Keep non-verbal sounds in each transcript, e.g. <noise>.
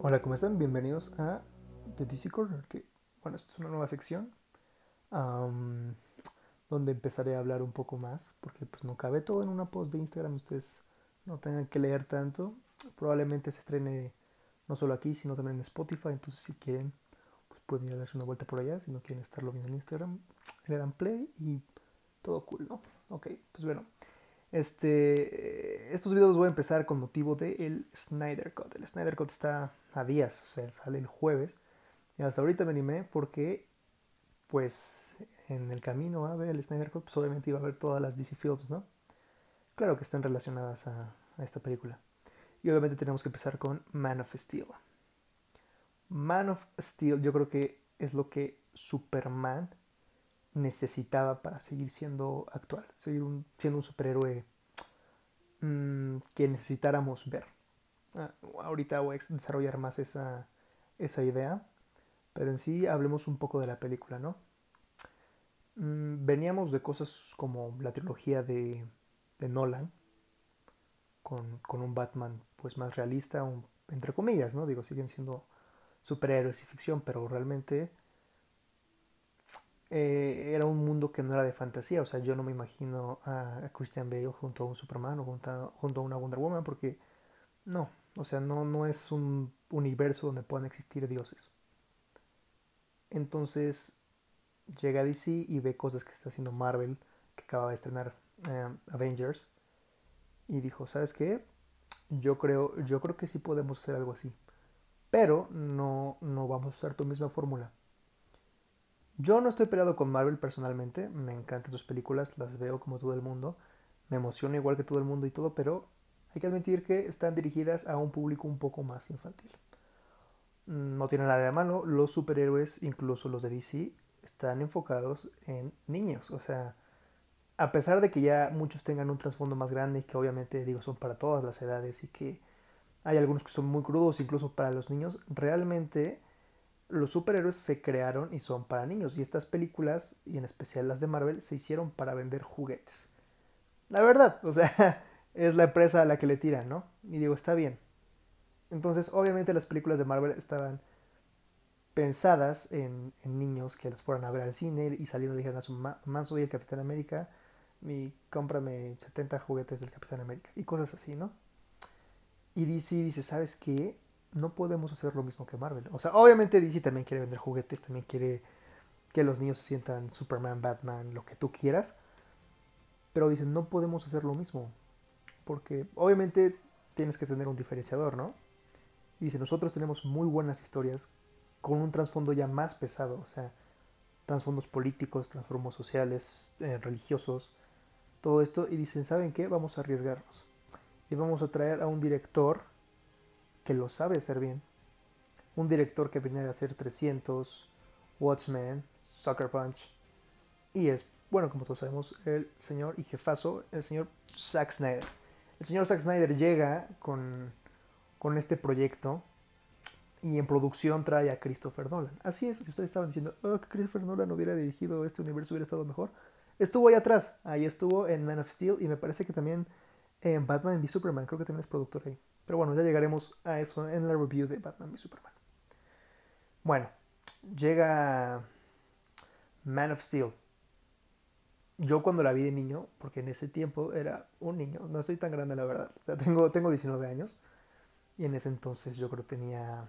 Hola, ¿cómo están? Bienvenidos a The DC Corner, que, bueno, esta es una nueva sección am, donde empezaré a hablar un poco más, porque pues no cabe todo en una post de Instagram, ustedes no tengan que leer tanto. Probablemente se estrene no solo aquí, sino también en Spotify, entonces si quieren, pues pueden ir a darse una vuelta por allá, si no quieren estarlo viendo en Instagram, le dan play y todo cool, ¿no? Ok, pues bueno. Este, estos videos voy a empezar con motivo del Snyder Cut. El Snyder Cut está a días, o sea, sale el jueves. Y hasta ahorita me animé porque, pues, en el camino a ver el Snyder Cut, pues obviamente iba a ver todas las DC Films, ¿no? Claro que están relacionadas a esta película. Y obviamente tenemos que empezar con Man of Steel. Man of Steel yo creo que es lo que Superman necesitaba para seguir siendo actual, seguir siendo un superhéroe mmm, que necesitáramos ver. Ah, ahorita voy a desarrollar más esa, esa, idea, pero en sí hablemos un poco de la película, ¿no? Mm, veníamos de cosas como la trilogía de, de Nolan, con, con, un Batman pues más realista, entre comillas, ¿no? Digo, siguen siendo superhéroes y ficción, pero realmente eh, era un mundo que no era de fantasía. O sea, yo no me imagino a, Christian Bale junto a un Superman o junto a, junto a, una Wonder Woman porque no, o sea, no, no es un universo donde puedan existir dioses. Entonces llega DC y ve cosas que está haciendo Marvel, que acaba de estrenar eh, Avengers, y dijo, ¿sabes qué? Yo creo, yo creo que sí podemos hacer algo así. Pero no, no vamos a usar tu misma fórmula. Yo no estoy peleado con Marvel personalmente, me encantan sus películas, las veo como todo el mundo, me emociona igual que todo el mundo y todo, pero hay que admitir que están dirigidas a un público un poco más infantil. No tiene nada de malo, los superhéroes, incluso los de DC, están enfocados en niños, o sea, a pesar de que ya muchos tengan un trasfondo más grande y que obviamente digo son para todas las edades y que hay algunos que son muy crudos incluso para los niños, realmente los superhéroes se crearon y son para niños. Y estas películas, y en especial las de Marvel, se hicieron para vender juguetes. La verdad, o sea, <laughs> es la empresa a la que le tiran, ¿no? Y digo, está bien. Entonces, obviamente las películas de Marvel estaban pensadas en, niños que las fueran a ver al cine y saliendo dijeron a su mamá, soy el Capitán América, y cómprame 70 juguetes del Capitán América y cosas así, ¿no? Y DC dice, ¿sabes qué? No podemos hacer lo mismo que Marvel. O sea, obviamente DC también quiere vender juguetes, también quiere que los niños se sientan Superman, Batman, lo que tú quieras. Pero dicen, no podemos hacer lo mismo. Porque obviamente tienes que tener un diferenciador, ¿no? Dice, nosotros tenemos muy buenas historias con un trasfondo ya más pesado. O sea, trasfondos políticos, trasfondos sociales, eh, religiosos, todo esto. Y dicen, ¿saben qué? Vamos a arriesgarnos. Y vamos a traer a un director que lo sabe hacer bien. Un director que viene de hacer 300, Watchmen, Sucker Punch. Y es, bueno, como todos sabemos, el señor y jefazo, el señor Zack Snyder. El señor Zack Snyder llega con, con este proyecto y en producción trae a Christopher Nolan. Así es, si ustedes estaban diciendo oh, que Christopher Nolan hubiera dirigido este universo, hubiera estado mejor. Estuvo ahí atrás, ahí estuvo en Man of Steel y me parece que también en Batman v Superman, creo que también es productor ahí. Pero bueno, ya llegaremos a eso en la review de Batman v Superman. Bueno, llega Man of Steel. Yo cuando la vi de niño, porque en ese tiempo era un niño, no estoy tan grande la verdad, o sea, tengo, tengo 19 años, y en ese entonces yo creo tenía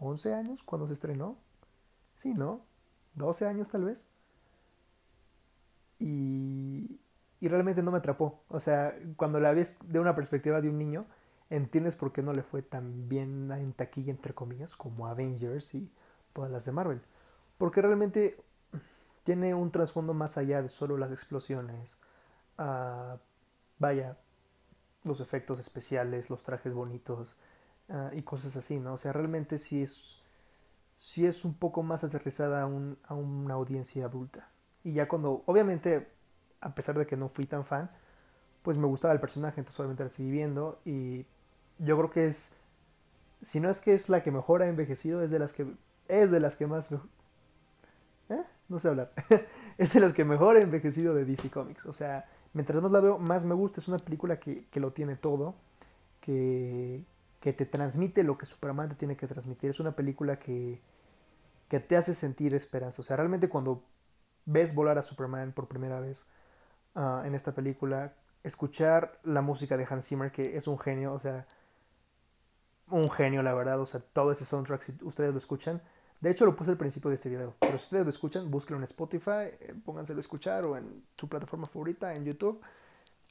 11 años cuando se estrenó. Sí, ¿no? 12 años tal vez. Y, y realmente no me atrapó. O sea, cuando la ves de una perspectiva de un niño, entiendes por qué no le fue tan bien en taquilla, entre comillas, como Avengers y todas las de Marvel. Porque realmente tiene un trasfondo más allá de solo las explosiones. Uh, vaya, los efectos especiales, los trajes bonitos uh, y cosas así, ¿no? O sea, realmente sí es, sí es un poco más aterrizada a, un, a una audiencia adulta. Y ya cuando, obviamente, a pesar de que no fui tan fan, pues me gustaba el personaje, entonces obviamente la seguí viendo y yo creo que es, si no es que es la que mejor ha envejecido, es de las que, es de las que más, ¿eh? no sé hablar, <laughs> es de las que mejor ha envejecido de DC Comics, o sea, mientras más la veo, más me gusta, es una película que, que lo tiene todo, que, que te transmite lo que Superman te tiene que transmitir. Es una película que, que te hace sentir esperanza. O sea, realmente cuando ves volar a Superman por primera vez ah, en esta película, escuchar la música de Hans Zimmer, que es un genio, o sea, un genio, la verdad, o sea, todo ese soundtrack, si ustedes lo escuchan, de hecho lo puse al principio de este video, pero si ustedes lo escuchan, búsquenlo en Spotify, eh, pónganselo a escuchar o en su plataforma favorita, en YouTube,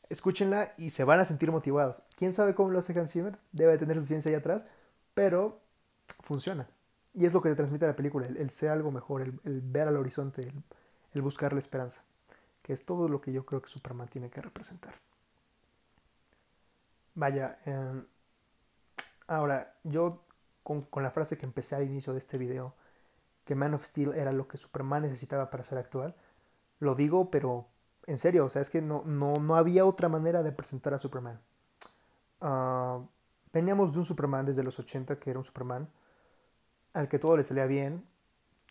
escúchenla y se van a sentir motivados. ¿Quién sabe cómo lo hace Hans Zimmer? Debe tener su ciencia ahí atrás, pero funciona. Y es lo que te transmite la película, el, ser algo mejor, el, ver al horizonte, el buscar la esperanza que es todo lo que yo creo que Superman tiene que representar. Vaya, em, ahora, yo con, la frase que empecé al inicio de este video, que Man of Steel era lo que Superman necesitaba para ser actual, lo digo, pero en serio, o sea, es que no, no, había otra manera de presentar a Superman. Ah, veníamos de un Superman desde los 80, que era un Superman al que todo le salía bien,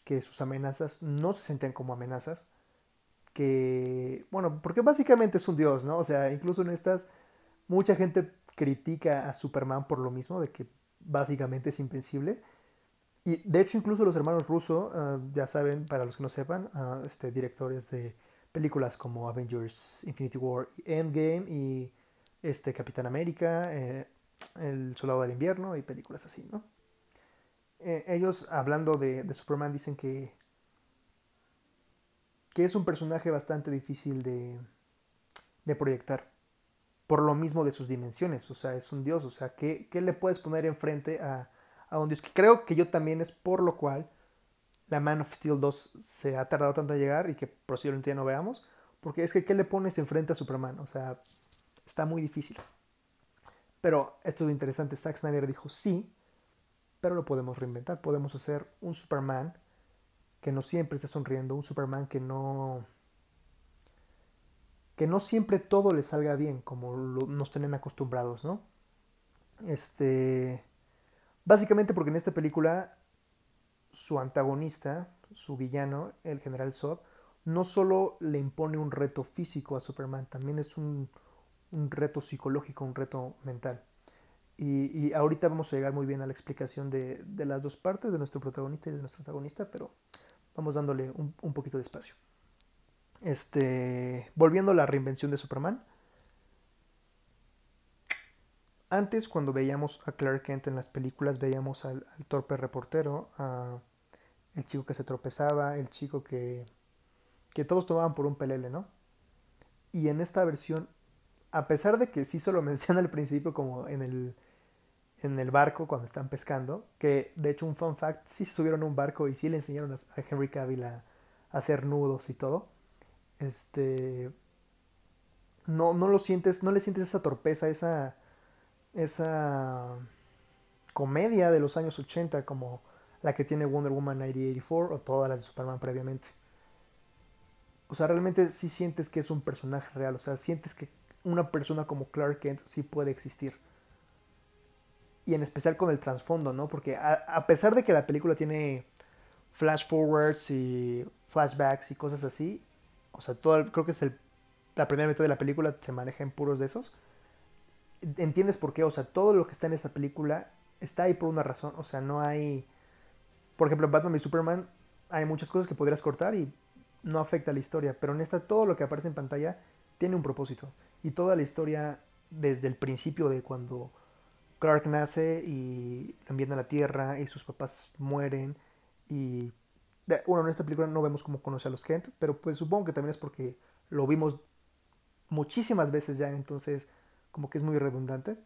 que sus amenazas no se sentían como amenazas, que, bueno, porque básicamente es un dios, ¿no? O sea, incluso en estas, mucha gente critica a Superman por lo mismo, de que básicamente es invencible. Y de hecho, incluso los hermanos Russo, ah, ya saben, para los que no sepan, uh, este, directores de películas como Avengers Infinity War Endgame y este, Capitán América, eh, El Soldado del Invierno y películas así, ¿no? Eh, ellos, hablando de, de Superman, dicen que que es un personaje bastante difícil de, proyectar. Por lo mismo de sus dimensiones, o sea, es un dios, o sea, ¿qué, le puedes poner enfrente a, a, un dios? Que creo que yo también es por lo cual la Man of Steel 2 se ha tardado tanto en llegar y que posiblemente ya no veamos, porque es que ¿qué le pones enfrente a Superman? O sea, está muy difícil. Pero esto es interesante, Zack Snyder dijo sí, pero lo podemos reinventar, podemos hacer un Superman que no siempre está sonriendo, un Superman que no que no siempre todo le salga bien como nos tienen acostumbrados, ¿no? Este básicamente porque en esta película su antagonista, su villano, el general Zod, no solo le impone un reto físico a Superman, también es un, reto psicológico, un reto mental. Y, ahorita vamos a llegar muy bien a la explicación de, de, las dos partes, de nuestro protagonista y de nuestro antagonista, pero Vamos dándole un, poquito de espacio. Este, volviendo a la reinvención de Superman. Antes, cuando veíamos a Clark Kent en las películas, veíamos al, torpe reportero, a el chico que se tropezaba, el chico que, que todos tomaban por un pelele, ¿no? Y en esta versión, a pesar de que sí solo <laughs> menciona al principio como en el en el barco cuando están pescando, que de hecho un fun fact, sí subieron a un barco y sí le enseñaron a, Henry Cavill a, hacer nudos y todo. Este no, no lo sientes, no le sientes esa torpeza, esa esa comedia de los años 80 como la que tiene Wonder Woman 1984 o todas las de Superman previamente. O sea, realmente sí sientes que es un personaje real, o sea, sientes que una persona como Clark Kent sí puede existir y en especial con el trasfondo, ¿no? Porque a, pesar de que la película tiene flash forwards y flashbacks y cosas así, o sea, todo, creo que es el, la primera mitad de la película se maneja en puros de esos. ¿Entiendes por qué? O sea, todo lo que está en esa película está ahí por una razón. O sea, no hay. Por ejemplo, en Batman y Superman hay muchas cosas que podrías cortar y no afecta la historia. Pero en esta, todo lo que aparece en pantalla tiene un propósito. Y toda la historia, desde el principio de cuando Clark nace y lo envían a la Tierra y sus papás mueren y bueno, en esta película no vemos cómo conoce a los Kent, pero pues supongo que también es porque lo vimos muchísimas veces ya, entonces como que es muy redundante.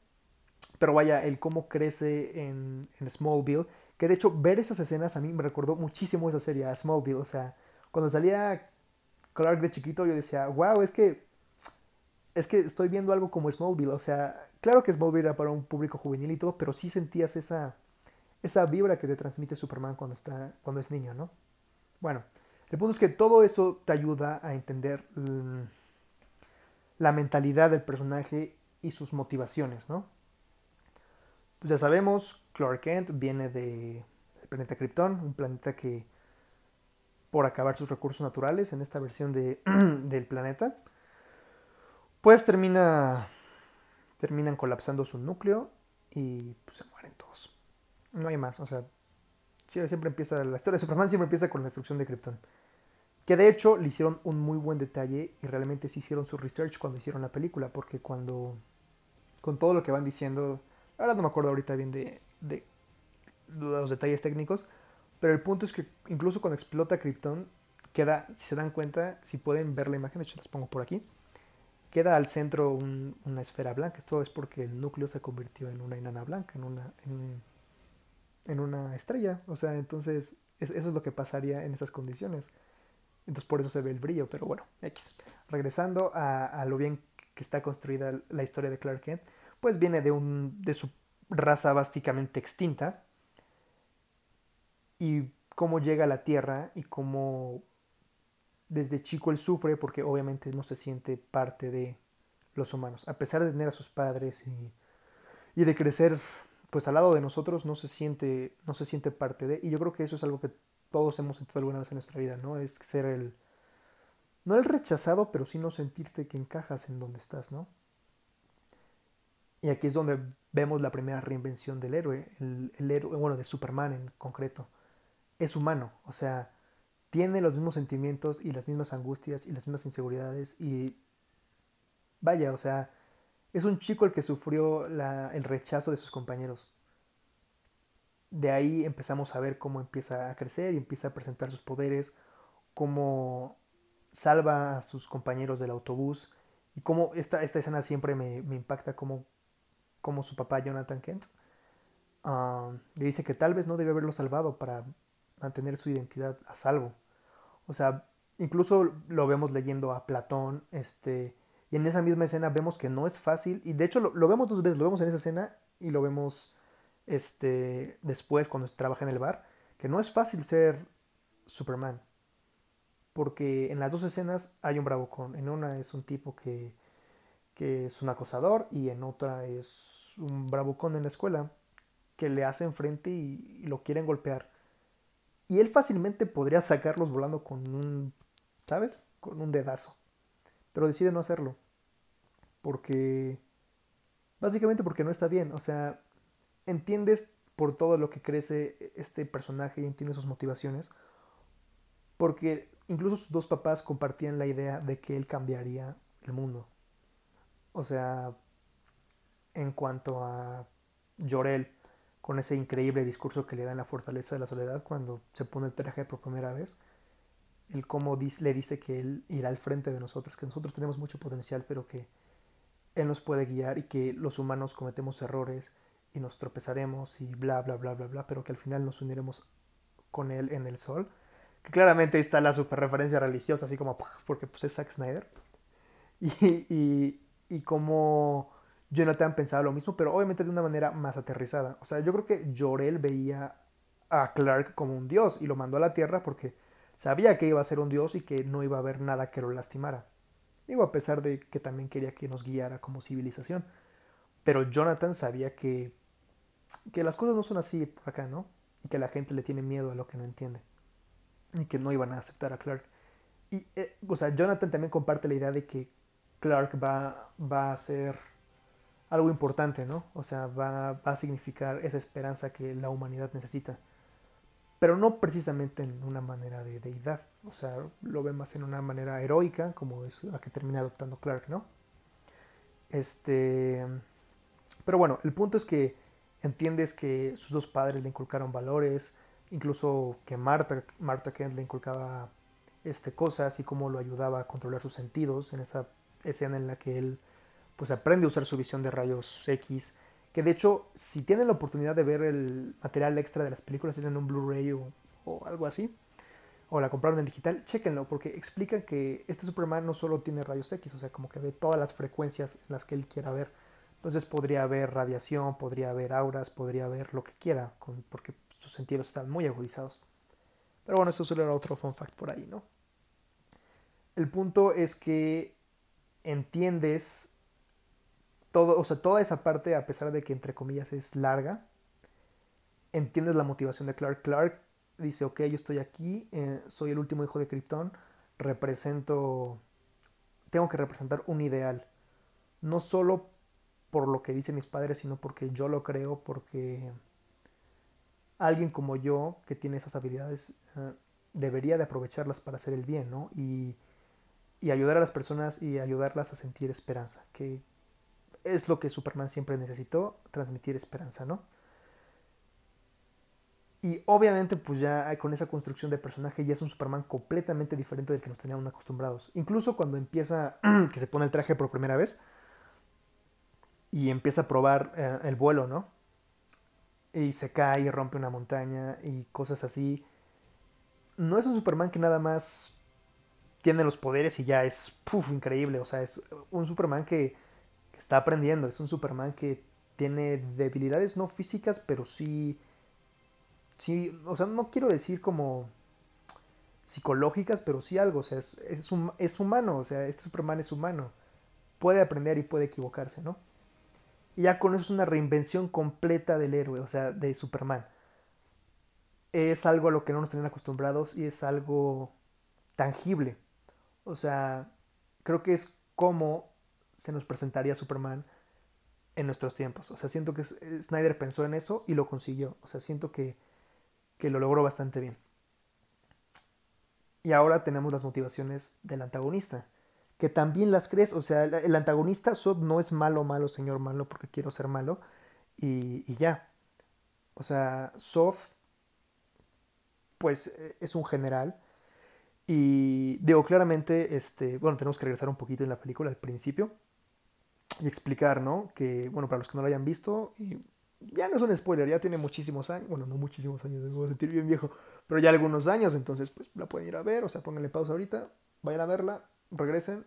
Pero vaya, el cómo crece en, en Smallville, que de hecho ver esas escenas a mí me recordó muchísimo esa serie, Smallville, o sea, cuando salía Clark de chiquito yo decía, wow, es que es que estoy viendo algo como Smallville, o sea, claro que Smallville era para un público juvenil y todo, pero sí sentías esa, esa vibra que te transmite Superman cuando, está, cuando es niño, ¿no? Bueno, el punto es que todo eso te ayuda a entender la mentalidad del personaje y sus motivaciones, ¿no? Pues ya sabemos, Clark Kent viene del planeta Krypton, un planeta que por acabar sus recursos naturales en esta versión de, <clears throat> del planeta, pues termina, terminan colapsando su núcleo y pues se mueren todos. No hay más, o sea, siempre empieza, la historia de Superman siempre empieza con la destrucción de Krypton. Que de hecho le hicieron un muy buen detalle y realmente sí hicieron su research cuando hicieron la película, porque cuando, con todo lo que van diciendo, ahora no me acuerdo ahorita bien de, los detalles técnicos, pero el punto es que incluso cuando explota Krypton, queda, si se dan cuenta, si pueden ver la imagen, de hecho las pongo por aquí, queda al centro una esfera blanca. Esto es porque el núcleo se convirtió en una enana blanca, en una, en, una estrella. O sea, entonces eso es lo que pasaría en esas condiciones. Entonces por eso se ve el brillo, pero bueno, X. Regresando a, lo bien que está construida la historia de Clark Kent, pues viene de, un, de su raza básicamente extinta y cómo llega a la Tierra y cómo desde chico él sufre porque obviamente no se siente parte de los humanos. A pesar de tener a sus padres y, de crecer pues al lado de nosotros, no se, siente, no se siente parte de. Y yo creo que eso es algo que todos hemos sentido alguna vez en nuestra vida, ¿no? Es ser el... No el rechazado, pero sí no sentirte que encajas en donde estás, ¿no? Y aquí es donde vemos la primera reinvención del héroe, el, el héroe, bueno, de Superman en concreto. Es humano, o sea, tiene los mismos sentimientos y las mismas angustias y las mismas inseguridades y vaya, o sea, es un chico el que sufrió el rechazo de sus compañeros. De ahí empezamos a ver cómo empieza a crecer y empieza a presentar sus poderes, cómo salva a sus compañeros del autobús y cómo esta, esta escena siempre me, impacta como, como su papá Jonathan Kent ah, le dice que tal vez no debe haberlo salvado para mantener su identidad a salvo. O sea, incluso lo vemos leyendo a Platón, este, y en esa misma escena vemos que no es fácil, y de hecho lo, vemos dos veces, lo vemos en esa escena y lo vemos este, después cuando trabaja en el bar, que no es fácil ser Superman. Porque en las dos escenas hay un bravucón. En una es un tipo que, que es un acosador y en otra es un bravucón en la escuela que le hacen frente y lo quieren golpear. Y él fácilmente podría sacarlos volando con un, ¿sabes? Con un dedazo. Pero decide no hacerlo. Porque... Básicamente porque no está bien. O sea, entiendes por todo lo que crece este personaje y entiendes sus motivaciones. Porque incluso sus dos papás compartían la idea de que él cambiaría el mundo. O sea, en cuanto a Llorel, con ese increíble discurso que le da en la fortaleza de la soledad cuando se pone el traje por primera vez. El cómo le dice que él irá al frente de nosotros, que nosotros tenemos mucho potencial, pero que él nos puede guiar y que los humanos cometemos errores y nos tropezaremos y bla, bla, bla, bla, bla, pero que al final nos uniremos con él en el sol. Que claramente está la super referencia religiosa, así como porque pues es Zack Snyder. <laughs> Y, y, y como Jonathan pensaba lo mismo, pero obviamente de una manera más aterrizada. O sea, yo creo que Jorel veía a Clark como un dios y lo mandó a la Tierra porque sabía que iba a ser un dios y que no iba a haber nada que lo lastimara. Digo, a pesar de que también quería que nos guiara como civilización. Pero Jonathan sabía que, que las cosas no son así acá, ¿no? Y que la gente le tiene miedo a lo que no entiende. Y que no iban a aceptar a Clark. Y, eh, o sea, Jonathan también comparte la idea de que Clark va, va a ser algo importante, ¿no? O sea, va, a significar esa esperanza que la humanidad necesita. Pero no precisamente en una manera de deidad, o sea, lo ve más en una manera heroica, como es la que termina adoptando Clark, ¿no? Este. Pero bueno, el punto es que entiendes que sus dos padres le inculcaron valores, incluso que Marta, Marta Kent le inculcaba este, cosas y cómo lo ayudaba a controlar sus sentidos en esa escena en la que él pues aprende a usar su visión de rayos X. Que de hecho, si tienen la oportunidad de ver el material extra de las películas, tienen un Blu-ray o, algo así, o la compraron en digital, chéquenlo, porque explica que este Superman no solo tiene rayos X, o sea, como que ve todas las frecuencias en las que él quiera ver. Entonces podría haber radiación, podría haber auras, podría haber lo que quiera, porque sus sentidos están muy agudizados. Pero bueno, eso solo era otro fun fact por ahí, ¿no? El punto es que entiendes todo, o sea, toda esa parte, a pesar de que entre comillas es larga, entiendes la motivación de Clark. Clark dice, ok, yo estoy aquí, eh, soy el último hijo de Krypton, represento, tengo que representar un ideal, no solo por lo que dicen mis padres, sino porque yo lo creo, porque alguien como yo que tiene esas habilidades eh, debería de aprovecharlas para hacer el bien, ¿no? Y, y ayudar a las personas y ayudarlas a sentir esperanza, que es lo que Superman siempre necesitó, transmitir esperanza, ¿no? Y obviamente, pues ya con esa construcción de personaje ya es un Superman completamente diferente del que nos teníamos acostumbrados. Incluso cuando empieza, <clears throat> que se pone el traje por primera vez y empieza a probar eh, el vuelo, ¿no? Y se cae y rompe una montaña y cosas así. No es un Superman que nada más tiene los poderes y ya es puff, increíble. O sea, es un Superman que, que está aprendiendo. Es un Superman que tiene debilidades no físicas, pero sí sí, o sea, no quiero decir como psicológicas, pero sí algo, o sea, es, es, humano, o sea, este Superman es humano, puede aprender y puede equivocarse, ¿no? Y ya con eso es una reinvención completa del héroe, o sea, de Superman. Es algo a lo que no nos tenían acostumbrados y es algo tangible. O sea, creo que es como se nos presentaría Superman en nuestros tiempos. O sea, siento que Snyder pensó en eso y lo consiguió. O sea, siento que que lo logró bastante bien. Y ahora tenemos las motivaciones del antagonista, que también las crees, o sea, el antagonista Sod no es malo, malo, señor malo, porque quiero ser malo, y, ya. O sea, Sod, pues e, es un general, y digo claramente, este, bueno, tenemos que regresar un poquito en la película al principio y explicar, ¿no? Que, bueno, para los que no lo hayan visto, ya no es un spoiler, ya tiene muchísimos años, bueno, no muchísimos años, me voy a sentir bien viejo, pero ya algunos años, entonces pues la pueden ir a ver, o sea, pónganle pausa ahorita, vayan a verla, regresen.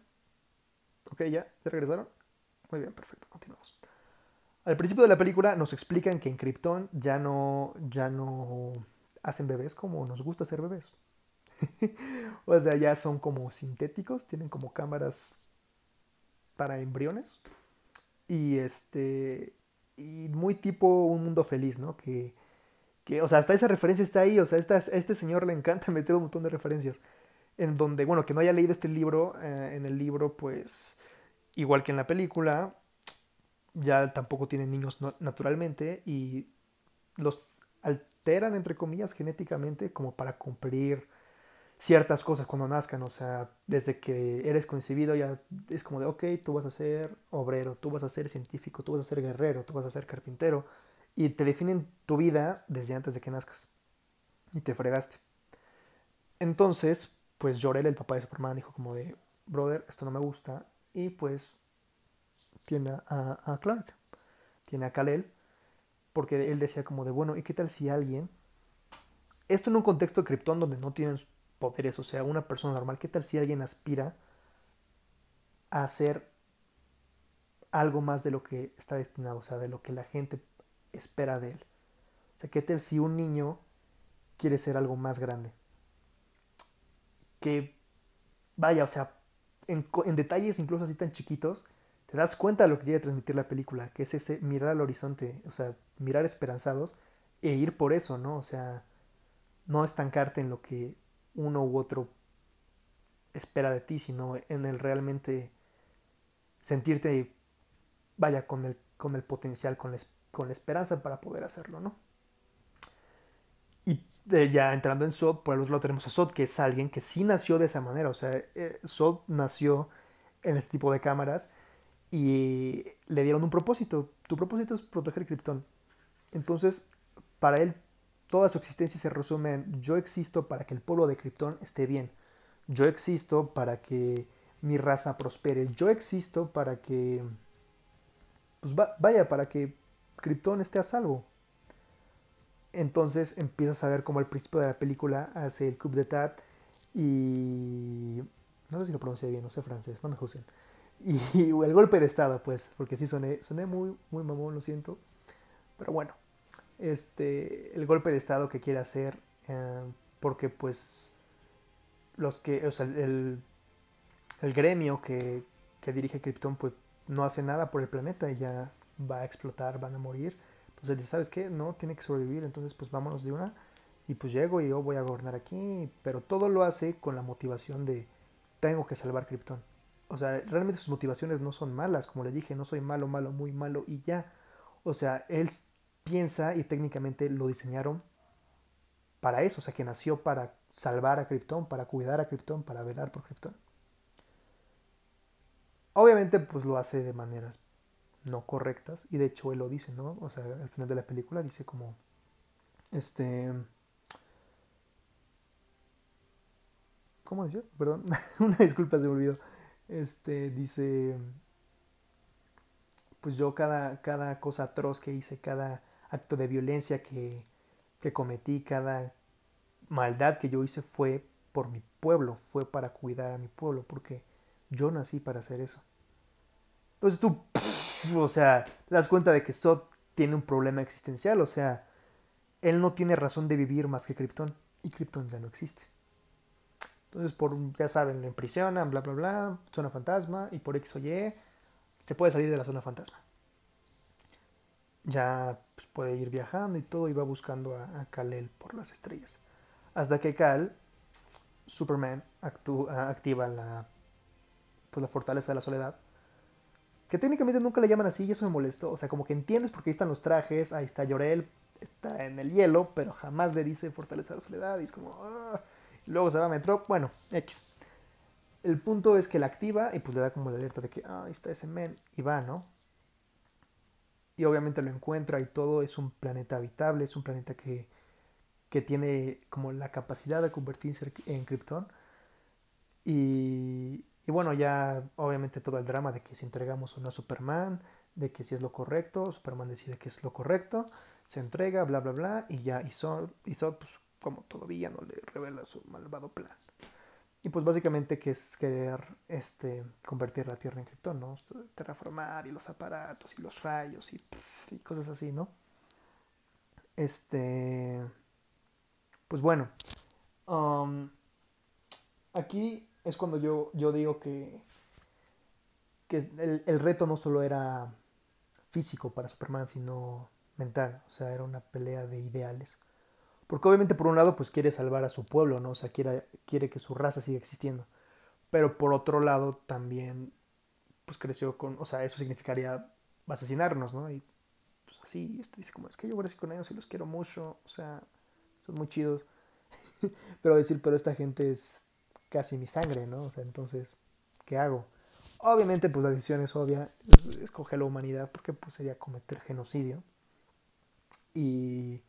Ok, ya, ¿ya regresaron? Muy bien, perfecto, continuamos. Al principio de la película nos explican que en Krypton ya no, ya no hacen bebés como nos gusta hacer bebés. <laughs> o sea, ya son como sintéticos, tienen como cámaras para embriones. Y este y muy tipo un mundo feliz, ¿no? Que, que, o sea, hasta esa referencia está ahí, o sea, a este señor le encanta <laughs> meter un montón de referencias. En donde, bueno, que no haya leído este libro, eh, en el libro, pues, igual que en la película, ya tampoco tienen niños naturalmente y los alteran, entre comillas, genéticamente como para cumplir ciertas cosas cuando nazcan, o sea, desde que eres concebido ya es como de, ok, tú vas a ser obrero, tú vas a ser científico, tú vas a ser guerrero, tú vas a ser carpintero, y te definen tu vida desde antes de que nazcas, y te fregaste. Entonces, pues Jorel, el papá de Superman, dijo como de, brother, esto no me gusta, y pues tiene a, a Clark, tiene a Kal-El, porque él decía como de, bueno, ¿y qué tal si alguien esto en un contexto de Krypton donde no tienen poderes, o sea, una persona normal, ¿qué tal si alguien aspira a hacer algo más de lo que está destinado, o sea, de lo que la gente espera de él? O sea, ¿qué tal si un niño quiere ser algo más grande? Que, vaya, o sea, en, detalles incluso así tan chiquitos, te das cuenta de lo que quiere transmitir la película, que es ese mirar al horizonte, o sea, mirar esperanzados e ir por eso, ¿no? O sea, no estancarte en lo que uno u otro espera de ti, sino en el realmente sentirte, vaya, con el, con el potencial, con la, con la esperanza para poder hacerlo, ¿no? Y eh, ya entrando en Sod, por el otro lado tenemos a Sod, que es alguien que sí nació de esa manera, o sea, eh, nació en este tipo de cámaras y le dieron un propósito. Tu propósito es proteger Krypton. Entonces, para él Toda su existencia se resume en yo existo para que el pueblo de Krypton esté bien. Yo existo para que mi raza prospere. Yo existo para que... Pues vaya, para que Krypton esté a salvo. Entonces empiezas a ver como al principio de la película hace el coup d'etat y... No sé si lo pronuncié bien, no sé francés, no me juzguen. Y, <laughs> el golpe de estado, pues, porque sí soné, soné muy, muy mamón, lo siento. Pero bueno, este, el golpe de Estado que quiere hacer, eh, porque pues los que, o sea, el, el gremio que, que dirige Krypton pues no hace nada por el planeta y ya va a explotar, van a morir. Entonces dice, ¿sabes qué? No, tiene que sobrevivir, entonces pues vámonos de una. Y pues llego y yo voy a gobernar aquí, pero todo lo hace con la motivación de tengo que salvar Krypton. O sea, realmente sus motivaciones no son malas, como les dije, no soy malo, malo, muy malo y ya. O sea, él piensa y técnicamente lo diseñaron para eso, o sea, que nació para salvar a Krypton, para cuidar a Krypton, para velar por Krypton. Obviamente, pues lo hace de maneras no correctas, y de hecho él lo dice, ¿no? O sea, al final de la película dice como, este, ¿cómo decía? Perdón, <laughs> una disculpa se me olvidó. Este, dice, pues yo cada, cada cosa atroz que hice, cada acto de violencia que, que cometí, cada maldad que yo hice fue por mi pueblo, fue para cuidar a mi pueblo, porque yo nací para hacer eso. Entonces tú, o sea, te das cuenta de que Sod tiene un problema existencial, o sea, él no tiene razón de vivir más que Krypton, y Krypton ya no existe. Entonces, por, ya saben, lo imprisionan, bla, bla, bla, zona fantasma, y por X o Y, se puede salir de la zona fantasma. Ya pues, puede ir viajando y todo, y va buscando a, a Kal-El por las estrellas. Hasta que Kal, Superman, activa la, pues, la fortaleza de la soledad. Que técnicamente nunca le llaman así y eso me molestó. O sea, como que entiendes porque ahí están los trajes, ahí está Llorel, está en el hielo, pero jamás le dice fortaleza de la soledad y es como... Ah, luego se va a Metro, bueno, X. El punto es que la activa y pues le da como la alerta de que, ah, ahí está ese men, y va, ¿no? Y obviamente lo encuentra y todo es un planeta habitable, es un planeta que, que tiene como la capacidad de convertirse en Krypton. Y, y, bueno, ya obviamente todo el drama de que si entregamos o no a Superman, de que si es lo correcto, Superman decide que es lo correcto, se entrega, bla, bla, bla, y ya hizo, hizo pues como todavía no le revela su malvado plan. Y pues básicamente que es querer este, convertir la Tierra en Krypton, ¿no? Terraformar y los aparatos y los rayos y, y cosas así, ¿no? Este... Pues bueno, um, aquí es cuando yo, yo digo que, que el, el, reto no solo era físico para Superman, sino mental, o sea, era una pelea de ideales. Porque obviamente por un lado pues quiere salvar a su pueblo, ¿no? O sea, quiere, quiere que su raza siga existiendo. Pero por otro lado también pues creció con, o sea, eso significaría asesinarnos, ¿no? Y pues así, este dice como, es que yo crecí con ellos y los quiero mucho, o sea, son muy chidos. <laughs> pero decir, pero esta gente es casi mi sangre, ¿no? O sea, entonces, ¿qué hago? Obviamente, pues la decisión es obvia, es escoger la humanidad, porque pues sería cometer genocidio. Y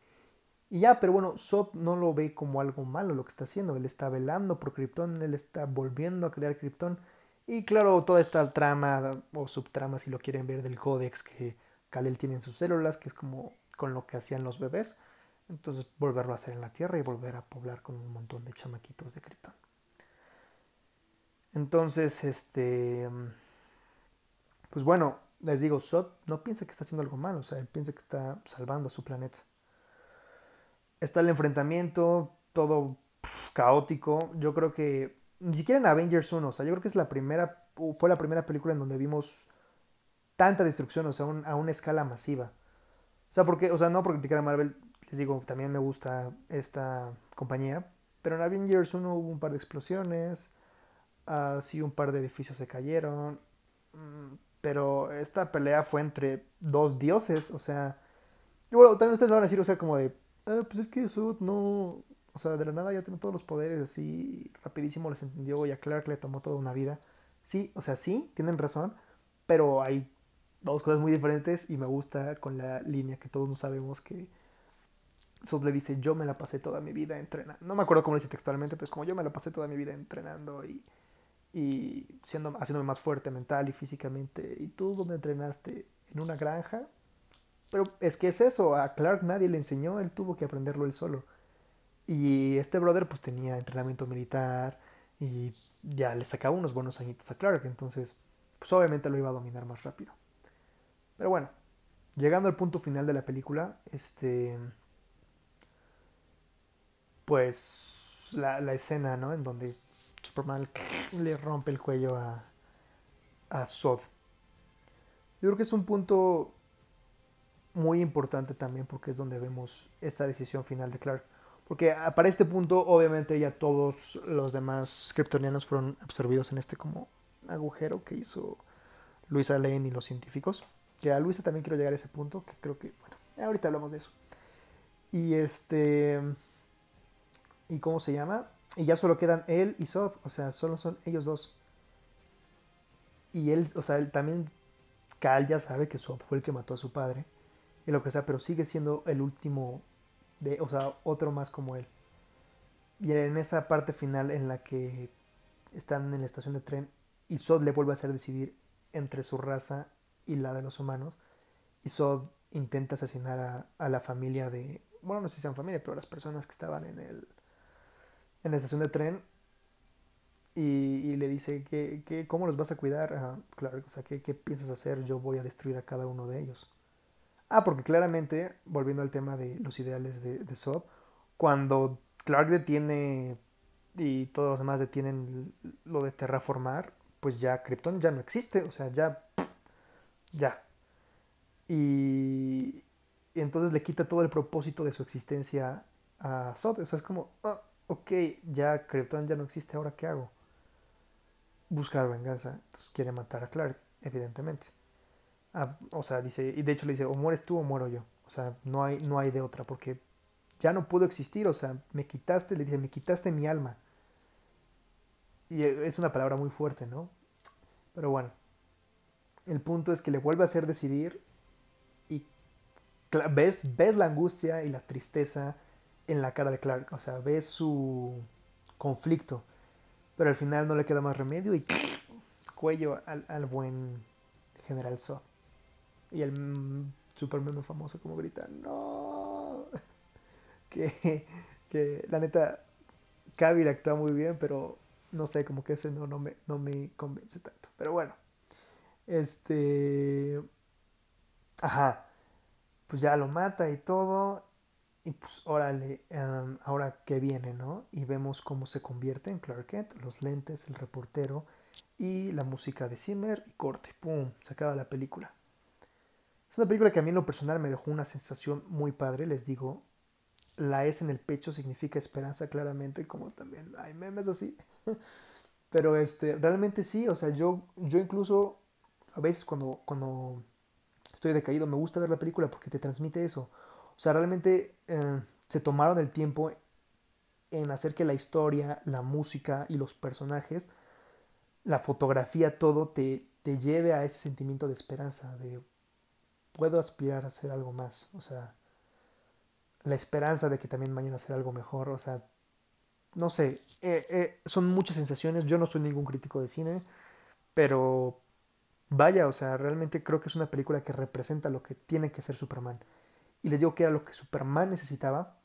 y ya, pero bueno, Sot no lo ve como algo malo lo que está haciendo. Él está velando por Krypton, él está volviendo a crear Krypton. Y claro, toda esta trama o subtrama, si lo quieren ver, del códex que Kal-El tiene en sus células, que es como con lo que hacían los bebés. Entonces volverlo a hacer en la Tierra y volver a poblar con un montón de chamaquitos de Krypton. Entonces, este... Pues bueno, les digo, Sot no piensa que está haciendo algo malo, o sea, él piensa que está salvando a su planeta está el enfrentamiento, todo caótico. Yo creo que ni siquiera en Avengers 1, o sea, yo creo que es la primera, fue la primera película en donde vimos tanta destrucción, o sea, a una escala masiva. O sea, porque, o sea, no por criticar a Marvel, les digo, también me gusta esta compañía, pero en Avengers 1 hubo un par de explosiones, así un par de edificios se cayeron, mm, pero esta pelea fue entre dos dioses, o sea, y bueno, también ustedes van a decir, o sea, como de, ah, pues es que Sud no, o sea, de la nada ya tiene todos los poderes así, rapidísimo les entendió y a Clark le tomó toda una vida. Sí, o sea, sí, tienen razón, pero hay dos cosas muy diferentes y me gusta con la línea que todos sabemos que Sud le dice, yo me la pasé toda mi vida entrenando. No me acuerdo cómo lo dice textualmente, pero es como yo me la pasé toda mi vida entrenando y, y siendo, haciéndome más fuerte mental y físicamente. ¿Y tú dónde entrenaste? ¿En una granja? Pero es que es eso, a Clark nadie le enseñó, él tuvo que aprenderlo él solo. Y este brother pues tenía entrenamiento militar y ya le sacaba unos buenos añitos a Clark, entonces pues obviamente lo iba a dominar más rápido. Pero bueno, llegando al punto final de la película, este pues la, la escena, ¿no? En donde Superman <laughs> le rompe el cuello a, a Sod. Yo creo que es un punto muy importante también porque es donde vemos esta decisión final de Clark. Porque para este punto, obviamente, ya todos los demás kryptonianos fueron absorbidos en este como agujero que hizo Luisa Lane y los científicos. Que a Luisa también quiero llegar a ese punto, que creo que, bueno, ahorita hablamos de eso. Y este... ¿Y cómo se llama? Y ya solo quedan él y Sod, o sea, solo son ellos dos. Y él, o sea, él también, Cal ya sabe que Sod fue el que mató a su padre, y lo que sea, pero sigue siendo el último, de, o sea, otro más como él. Y en esa parte final en la que están en la estación de tren y Sod le vuelve a hacer decidir entre su raza y la de los humanos, y Sod intenta asesinar a, a la familia de, bueno, no sé si sean familia, pero las personas que estaban en el en la estación de tren y, le dice que, que, cómo los vas a cuidar claro o sea ¿qué, ¿qué, piensas hacer yo voy a destruir a cada uno de ellos ah porque claramente volviendo al tema de los ideales de, de Sob cuando Clark detiene y todos los demás detienen lo de terraformar pues ya Krypton ya no existe o sea ya ya y, entonces le quita todo el propósito de su existencia a Sod o sea es como ah, ok, ya Krypton ya no existe, ahora qué hago? Buscar venganza. Entonces quiere matar a Clark, evidentemente. Ah, o sea, dice, y de hecho le dice, o mueres tú o muero yo. O sea, no hay, no hay de otra, porque ya no puedo existir, o sea, me quitaste, le dice, me quitaste mi alma. Y es una palabra muy fuerte, ¿no? Pero bueno, el punto es que le vuelve a hacer decidir y ves, ves la angustia y la tristeza en la cara de Clark. O sea, ve su conflicto. Pero al final no le queda más remedio y cuello al, buen General Zod. Y el super meme famoso como grita, no. <laughs> que, que la neta, Cavill actúa muy bien, pero no sé, como que ese no, no, me, no me convence tanto. Pero bueno, este... Ajá, pues ya lo mata y todo. Y pues órale, ahora que viene, ¿no? Y vemos cómo se convierte en Clark Kent, los lentes, el reportero y la música de Zimmer y corte. ¡Pum! Se acaba la película. Es una película que a mí en lo personal me dejó una sensación muy padre, les digo. La S en el pecho significa esperanza claramente, como también hay memes así. <laughs> Pero este, realmente sí, o sea, yo, yo incluso a veces cuando, cuando estoy decaído me gusta ver la película porque te transmite eso o sea, realmente eh, se tomaron el tiempo en hacer que la historia, la música y los personajes, la fotografía, todo te, te lleve a ese sentimiento de esperanza, de puedo aspirar a hacer algo más, o sea, la esperanza de que también mañana hacer algo mejor, o sea, no sé, eh, eh, son muchas sensaciones, yo no soy ningún crítico de cine, pero vaya, o sea, realmente creo que es una película que representa lo que tiene que ser Superman y les digo que era lo que Superman necesitaba.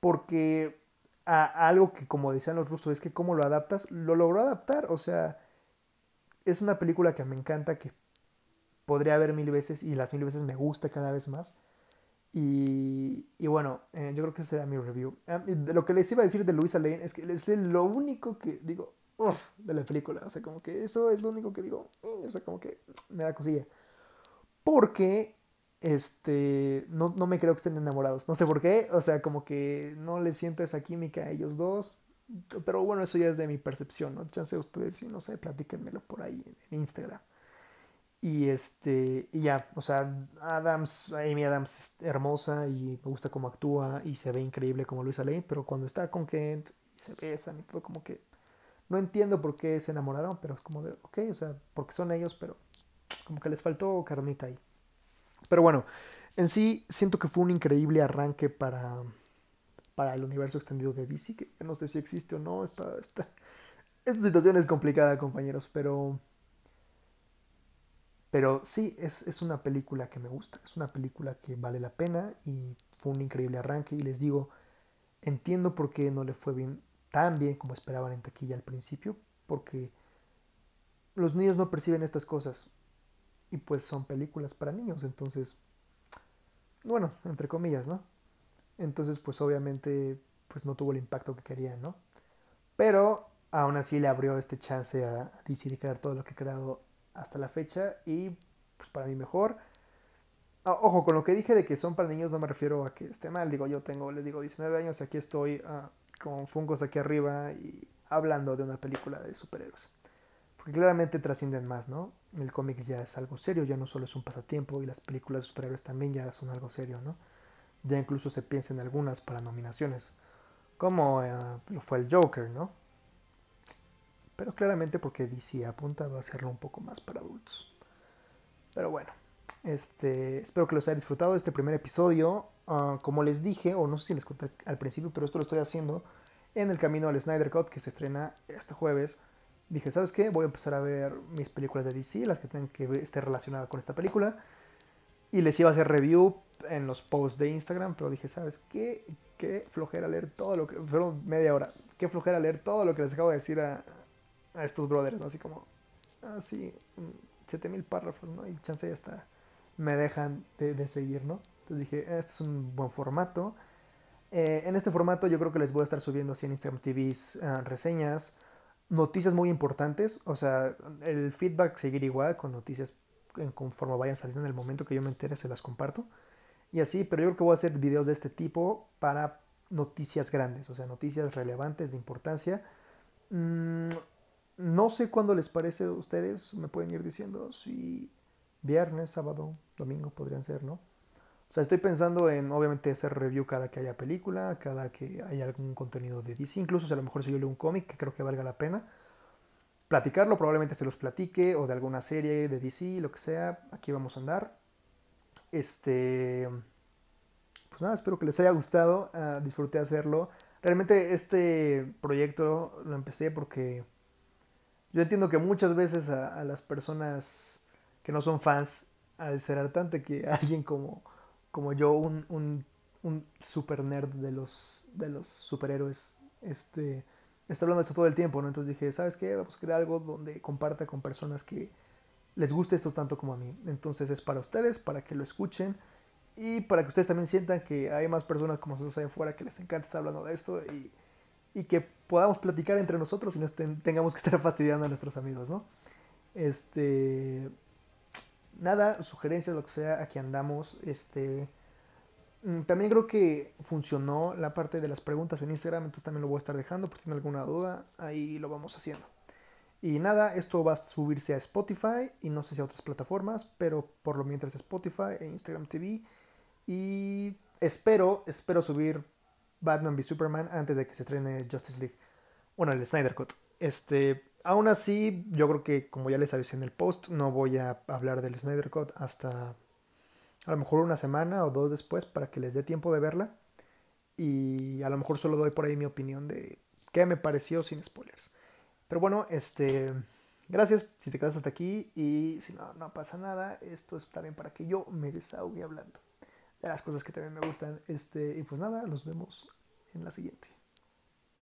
Porque a, algo que, como decían los rusos, es que cómo lo adaptas, lo logró adaptar. O sea, es una película que me encanta, que podría ver mil veces y las mil veces me gusta cada vez más. Y, y bueno, eh, yo creo que ese era mi review. Ah, lo que les iba a decir de Luisa Lane es que es lo único que digo de la película. O sea, como que eso es lo único que digo. Mm, o sea, como que me da cosilla. Porque este, no, no, me creo que estén enamorados. No sé por qué, o sea, como que no les siento esa química a ellos dos. Pero bueno, eso ya es de mi percepción, ¿no? Chance ustedes, si no sé, platíquenmelo por ahí en Instagram. Y este, y ya, o sea, Adams, Amy Adams es hermosa y me gusta cómo actúa y se ve increíble como Luisa Lane, pero cuando está con Kent y se besan y todo, como que no entiendo por qué se enamoraron, pero es como de, ok, o sea, porque son ellos, pero como que les faltó carnita ahí. Pero bueno, en sí siento que fue un increíble arranque para, para el universo extendido de DC, que no sé si existe o no. Esta, esta, esta situación es complicada, compañeros, pero... Pero sí, es, es, una película que me gusta, es una película que vale la pena y fue un increíble arranque. Y les digo, entiendo por qué no le fue bien tan bien como esperaban en taquilla al principio, porque los niños no perciben estas cosas y pues son películas para niños, entonces, bueno, entre comillas, ¿no? Entonces, pues obviamente, pues no tuvo el impacto que querían, ¿no? Pero aún así le abrió este chance a, DC de crear todo lo que ha creado hasta la fecha y pues para mí mejor. Ah, ojo, con lo que dije de que son para niños no me refiero a que esté mal, digo, yo tengo, les digo, 19 años y aquí estoy ah, con fungos aquí arriba y hablando de una película de superhéroes. Porque claramente trascienden más, ¿no? El cómic ya es algo serio, ya no solo es un pasatiempo y las películas de superhéroes también ya son algo serio, ¿no? Ya incluso se piensa en algunas para nominaciones, como lo fue el Joker, ¿no? Pero claramente porque DC ha apuntado a hacerlo un poco más para adultos. Pero bueno, este, espero que los haya disfrutado de este primer episodio. Ah, como les dije, o no sé si les conté al principio, pero esto lo estoy haciendo en el camino al Snyder Cut que se estrena este jueves. Dije, ¿sabes qué? Voy a empezar a ver mis películas de DC, las que tengan que estar relacionadas con esta película. Y les iba a hacer review en los posts de Instagram, pero dije, ¿sabes qué? Qué flojera leer todo lo que... Fueron media hora. Qué flojera leer todo lo que les acabo de decir a, a estos brothers, ¿no? Así como, así, ah, 7000 párrafos, ¿no? Y chance ya está, me dejan de, seguir, ¿no? Entonces dije, este es un buen formato. Eh, en este formato yo creo que les voy a estar subiendo así en Instagram TV ah, reseñas, noticias muy importantes, o sea, el feedback seguir igual con noticias en conforme vayan saliendo en el momento que yo me entere se las comparto. Y así, pero yo creo que voy a hacer videos de este tipo para noticias grandes, o sea, noticias relevantes de importancia. Mm, no sé cuándo les parece a ustedes, me pueden ir diciendo si viernes, sábado, domingo podrían ser, ¿no? O sea, estoy pensando en obviamente hacer review cada que haya película, cada que haya algún contenido de DC, incluso si a lo mejor si yo leo un cómic que creo que valga la pena. Platicarlo, probablemente se los platique, o de alguna serie de DC, lo que sea, aquí vamos a andar. Este. Pues nada, espero que les haya gustado, uh, disfruté hacerlo. Realmente este proyecto lo empecé porque yo entiendo que muchas veces a, las personas que no son fans, al ser hartante que <laughs> alguien como, como yo, un, un, un, super nerd de los, de los superhéroes, este, está hablando de esto todo el tiempo, ¿no? Entonces dije, ¿sabes qué? Vamos a crear algo donde comparta con personas que les guste esto tanto como a mí. Entonces es para ustedes, para que lo escuchen y para que ustedes también sientan que hay más personas como nosotros allá afuera que les encanta estar hablando de esto y y que podamos platicar entre nosotros y no tengamos que estar <laughs> fastidiando a nuestros amigos, ¿no? Este, nada, sugerencias, lo que sea, aquí andamos, este, mm, también creo que funcionó la parte de las preguntas en Instagram, entonces también lo voy a estar dejando, por si tienen alguna duda, ahí lo vamos haciendo. Y nada, esto va a subirse a Spotify y no sé si a otras plataformas, pero por lo mientras Spotify e Instagram TV. Y espero, espero subir Batman v Superman antes de que se estrene Justice League. Bueno, el Snyder Cut. Este, aún así, yo creo que como ya les avisé en el post, no voy a hablar del Snyder Cut hasta a lo mejor una semana o dos después para que les dé tiempo de verla. Y a lo mejor solo doy por ahí mi opinión de qué me pareció sin spoilers. Pero bueno, este, gracias si te quedas hasta aquí y si no, no pasa nada, esto es también para que yo me desahogue hablando las cosas que también me gustan. Este, y pues nada, nos vemos en la siguiente.